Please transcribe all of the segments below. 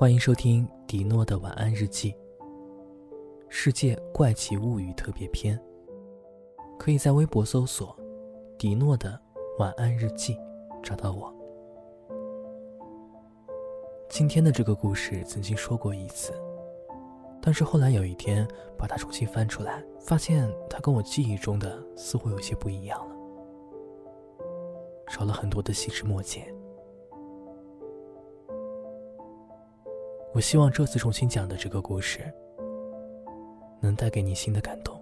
欢迎收听迪诺的晚安日记。世界怪奇物语特别篇，可以在微博搜索“迪诺的晚安日记”找到我。今天的这个故事曾经说过一次，但是后来有一天把它重新翻出来，发现它跟我记忆中的似乎有些不一样了，少了很多的细枝末节。我希望这次重新讲的这个故事，能带给你新的感动。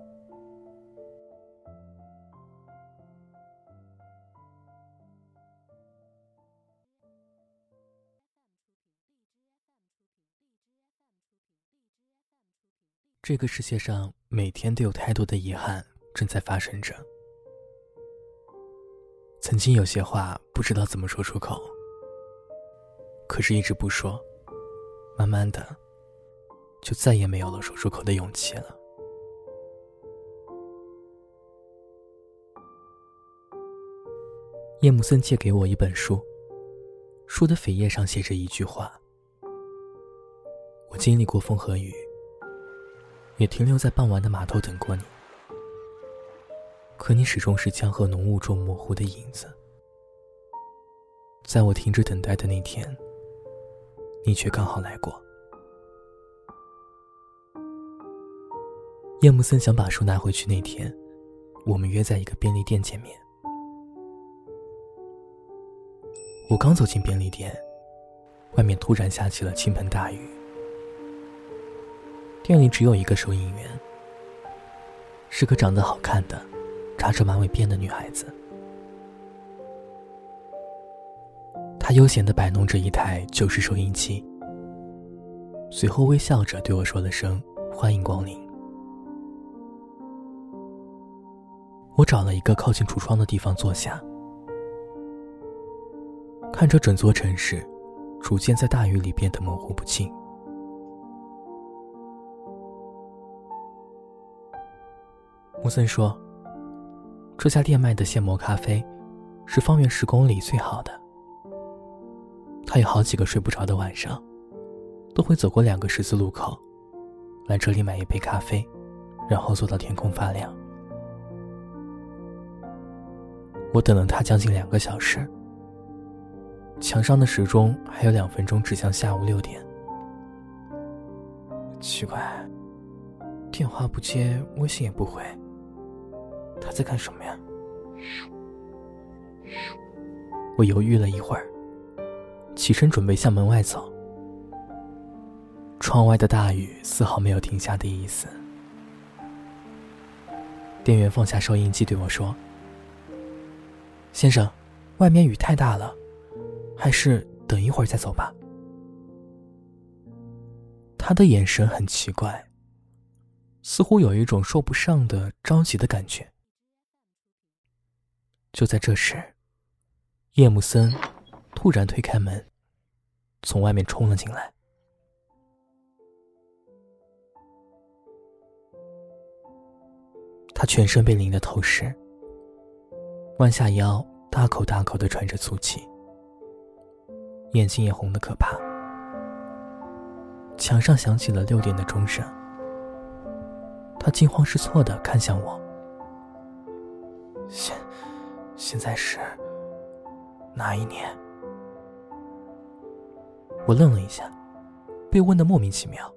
这个世界上每天都有太多的遗憾正在发生着。曾经有些话不知道怎么说出口，可是一直不说。慢慢的，就再也没有了说出口的勇气了。叶木森借给我一本书，书的扉页上写着一句话：“我经历过风和雨，也停留在傍晚的码头等过你，可你始终是江河浓雾中模糊的影子。在我停止等待的那天。”你却刚好来过。叶木森想把书拿回去那天，我们约在一个便利店见面。我刚走进便利店，外面突然下起了倾盆大雨。店里只有一个收银员，是个长得好看的、扎着马尾辫的女孩子。他悠闲的摆弄着一台旧式收音机，随后微笑着对我说了声“欢迎光临”。我找了一个靠近橱窗的地方坐下，看着整座城市逐渐在大雨里变得模糊不清。穆森说：“这家店卖的现磨咖啡，是方圆十公里最好的。”他有好几个睡不着的晚上，都会走过两个十字路口，来这里买一杯咖啡，然后坐到天空发亮。我等了他将近两个小时，墙上的时钟还有两分钟指向下午六点。奇怪，电话不接，微信也不回，他在干什么呀？我犹豫了一会儿。起身准备向门外走，窗外的大雨丝毫没有停下的意思。店员放下收音机对我说：“先生，外面雨太大了，还是等一会儿再走吧。”他的眼神很奇怪，似乎有一种说不上的着急的感觉。就在这时，叶木森。突然推开门，从外面冲了进来。他全身被淋得透湿，弯下腰，大口大口的喘着粗气，眼睛也红的可怕。墙上响起了六点的钟声，他惊慌失措的看向我。现，现在是哪一年？我愣了一下，被问的莫名其妙。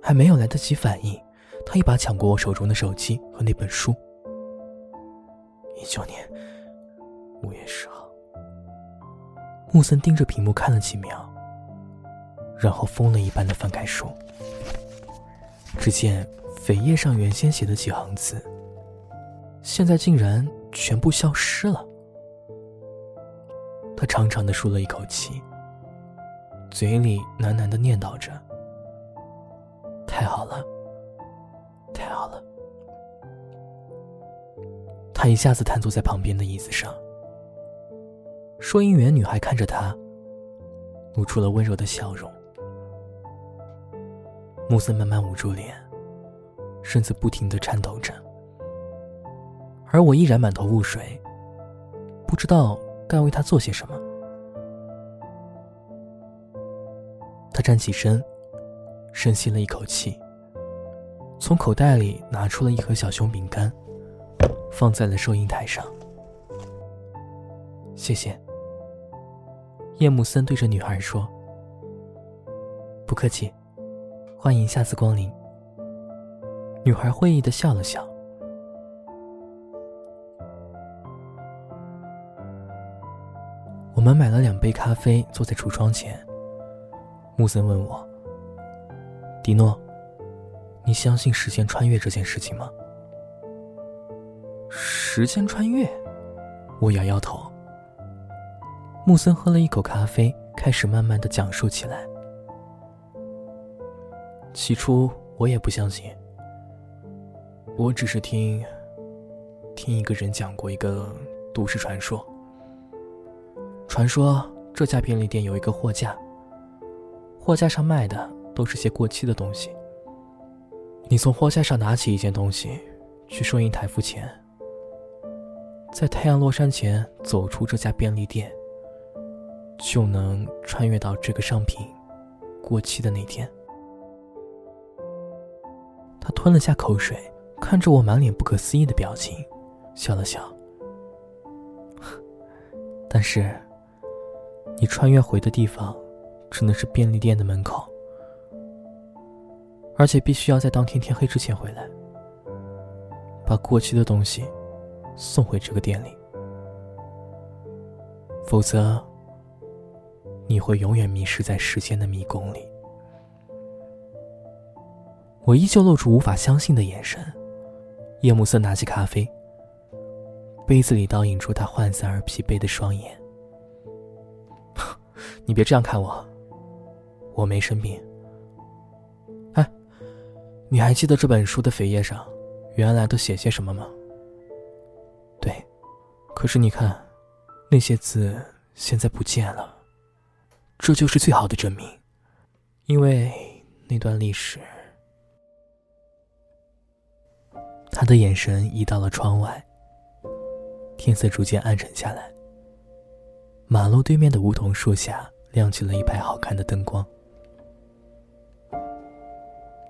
还没有来得及反应，他一把抢过我手中的手机和那本书。一九年五月十号。木森盯着屏幕看了几秒，然后疯了一般的翻开书。只见扉页上原先写的几行字，现在竟然全部消失了。他长长的舒了一口气。嘴里喃喃的念叨着：“太好了，太好了。”他一下子瘫坐在旁边的椅子上。收银员女孩看着他，露出了温柔的笑容。穆森慢慢捂住脸，身子不停的颤抖着，而我依然满头雾水，不知道该为他做些什么。站起身，深吸了一口气，从口袋里拿出了一盒小熊饼干，放在了收银台上。谢谢。叶木森对着女孩说：“不客气，欢迎下次光临。”女孩会意的笑了笑。我们买了两杯咖啡，坐在橱窗前。木森问我：“迪诺，你相信时间穿越这件事情吗？”时间穿越？我摇摇头。木森喝了一口咖啡，开始慢慢的讲述起来。起初我也不相信，我只是听听一个人讲过一个都市传说。传说这家便利店有一个货架，货架上卖的都是些过期的东西。你从货架上拿起一件东西，去收银台付钱，在太阳落山前走出这家便利店。就能穿越到这个商品过期的那天。他吞了下口水，看着我满脸不可思议的表情，笑了笑。但是，你穿越回的地方，只能是便利店的门口，而且必须要在当天天黑之前回来，把过期的东西送回这个店里，否则。你会永远迷失在时间的迷宫里。我依旧露出无法相信的眼神。夜幕色拿起咖啡，杯子里倒映出他涣散而疲惫的双眼。你别这样看我，我没生病。哎，你还记得这本书的扉页上原来都写些什么吗？对，可是你看，那些字现在不见了。这就是最好的证明，因为那段历史。他的眼神移到了窗外，天色逐渐暗沉下来。马路对面的梧桐树下亮起了一排好看的灯光。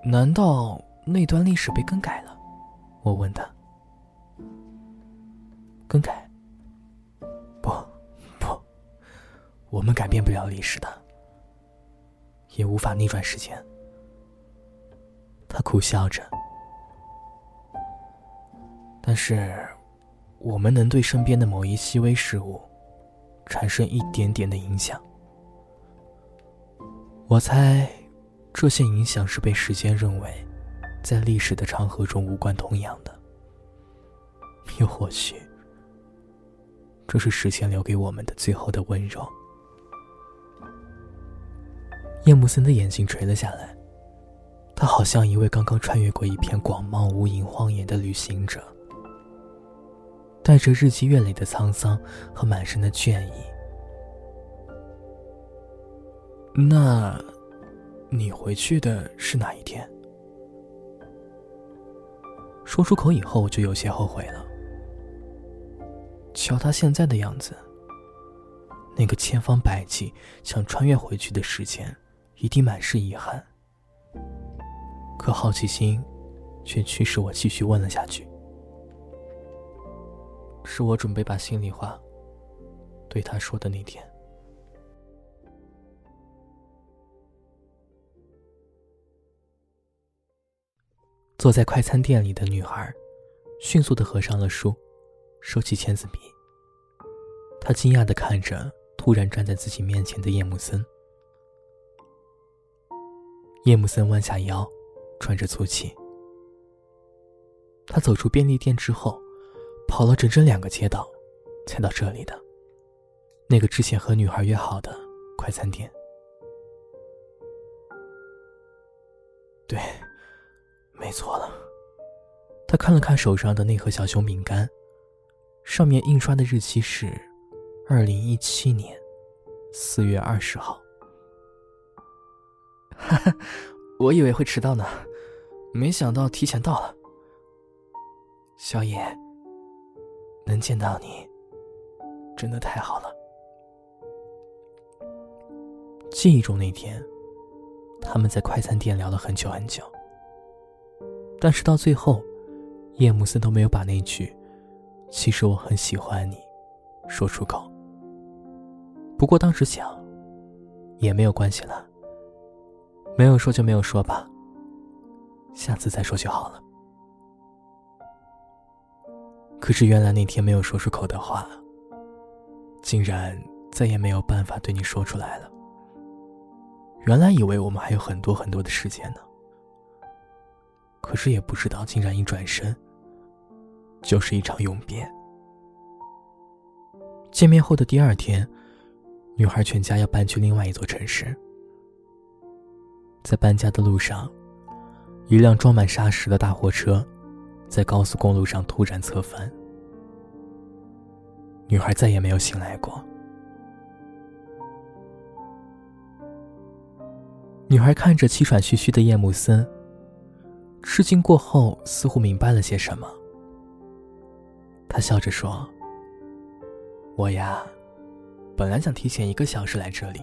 难道那段历史被更改了？我问他。更改。不，不我们改变不了历史的，也无法逆转时间。他苦笑着，但是我们能对身边的某一细微事物产生一点点的影响。我猜，这些影响是被时间认为在历史的长河中无关痛痒的，又或许，这是时间留给我们的最后的温柔。叶慕森的眼睛垂了下来，他好像一位刚刚穿越过一片广袤无垠荒野的旅行者，带着日积月累的沧桑和满身的倦意。那，你回去的是哪一天？说出口以后我就有些后悔了。瞧他现在的样子，那个千方百计想穿越回去的时间。一定满是遗憾，可好奇心却驱使我继续问了下去。是我准备把心里话对他说的那天。坐在快餐店里的女孩，迅速的合上了书，收起签字笔。她惊讶的看着突然站在自己面前的叶木森。叶木森弯下腰，喘着粗气。他走出便利店之后，跑了整整两个街道，才到这里的那个之前和女孩约好的快餐店。对，没错了。他看了看手上的那盒小熊饼干，上面印刷的日期是二零一七年四月二十号。哈哈，我以为会迟到呢，没想到提前到了。小野，能见到你，真的太好了。记忆中那天，他们在快餐店聊了很久很久。但是到最后，叶姆森都没有把那句“其实我很喜欢你”说出口。不过当时想，也没有关系了，没有说就没有说吧，下次再说就好了。可是原来那天没有说出口的话，竟然再也没有办法对你说出来了。原来以为我们还有很多很多的时间呢，可是也不知道，竟然一转身就是一场永别。见面后的第二天，女孩全家要搬去另外一座城市，在搬家的路上，一辆装满沙石的大货车在高速公路上突然侧翻，女孩再也没有醒来过。女孩看着气喘吁吁的叶木森，吃惊过后似乎明白了些什么。他笑着说：“我呀，本来想提前一个小时来这里，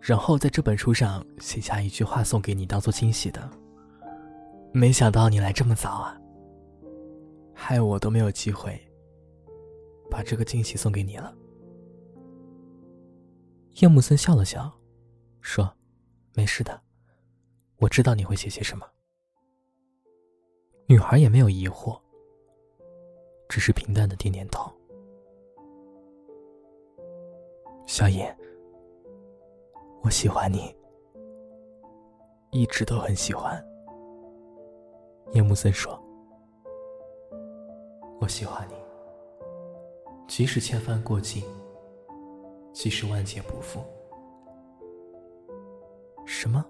然后在这本书上写下一句话送给你当做惊喜的。没想到你来这么早啊，害我都没有机会把这个惊喜送给你了。”叶木森笑了笑，说。没事的，我知道你会写些什么。女孩也没有疑惑，只是平淡的点点头。小野，我喜欢你，一直都很喜欢。叶木森说：“我喜欢你，即使千帆过尽，即使万劫不复。”什么？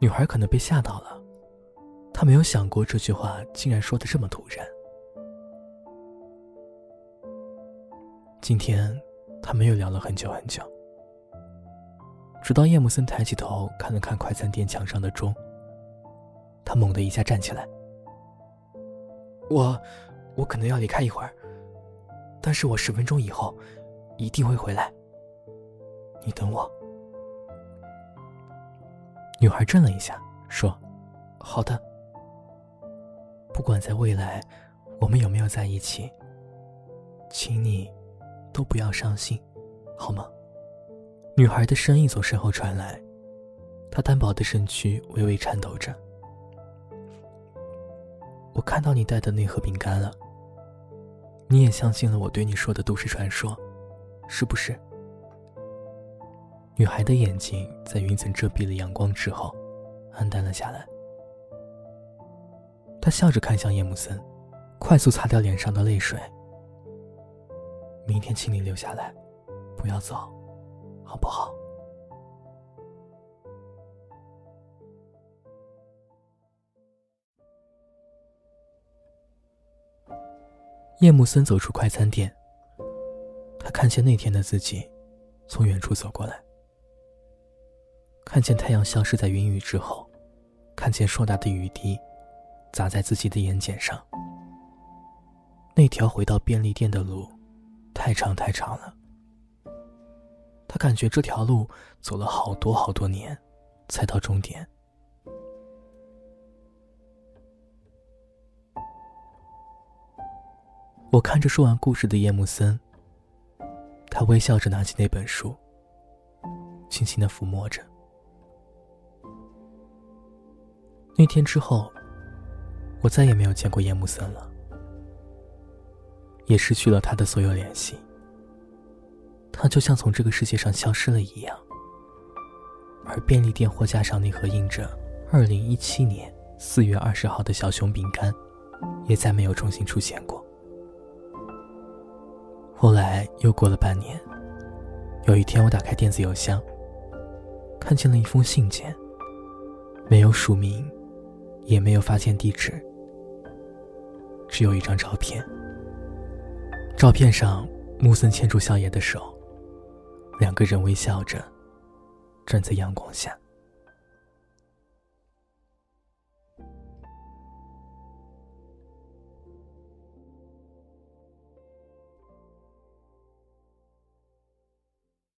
女孩可能被吓到了，他没有想过这句话竟然说的这么突然。今天，他们又聊了很久很久，直到叶木森抬起头看了看快餐店墙上的钟，他猛地一下站起来：“我，我可能要离开一会儿，但是我十分钟以后一定会回来，你等我。”女孩怔了一下，说：“好的。不管在未来我们有没有在一起，请你都不要伤心，好吗？”女孩的声音从身后传来，她单薄的身躯微微颤抖着。我看到你带的那盒饼干了。你也相信了我对你说的都市传说，是不是？女孩的眼睛在云层遮蔽了阳光之后，暗淡了下来。他笑着看向叶木森，快速擦掉脸上的泪水。明天请你留下来，不要走，好不好？叶木森走出快餐店，他看见那天的自己，从远处走过来。看见太阳消失在云雨之后，看见硕大的雨滴砸在自己的眼睑上。那条回到便利店的路，太长太长了。他感觉这条路走了好多好多年，才到终点。我看着说完故事的叶木森，他微笑着拿起那本书，轻轻的抚摸着。那天之后，我再也没有见过叶木森了，也失去了他的所有联系。他就像从这个世界上消失了一样。而便利店货架上那盒印着“二零一七年四月二十号”的小熊饼干，也再没有重新出现过。后来又过了半年，有一天我打开电子邮箱，看见了一封信件，没有署名。也没有发现地址，只有一张照片。照片上，木森牵住笑野的手，两个人微笑着，站在阳光下。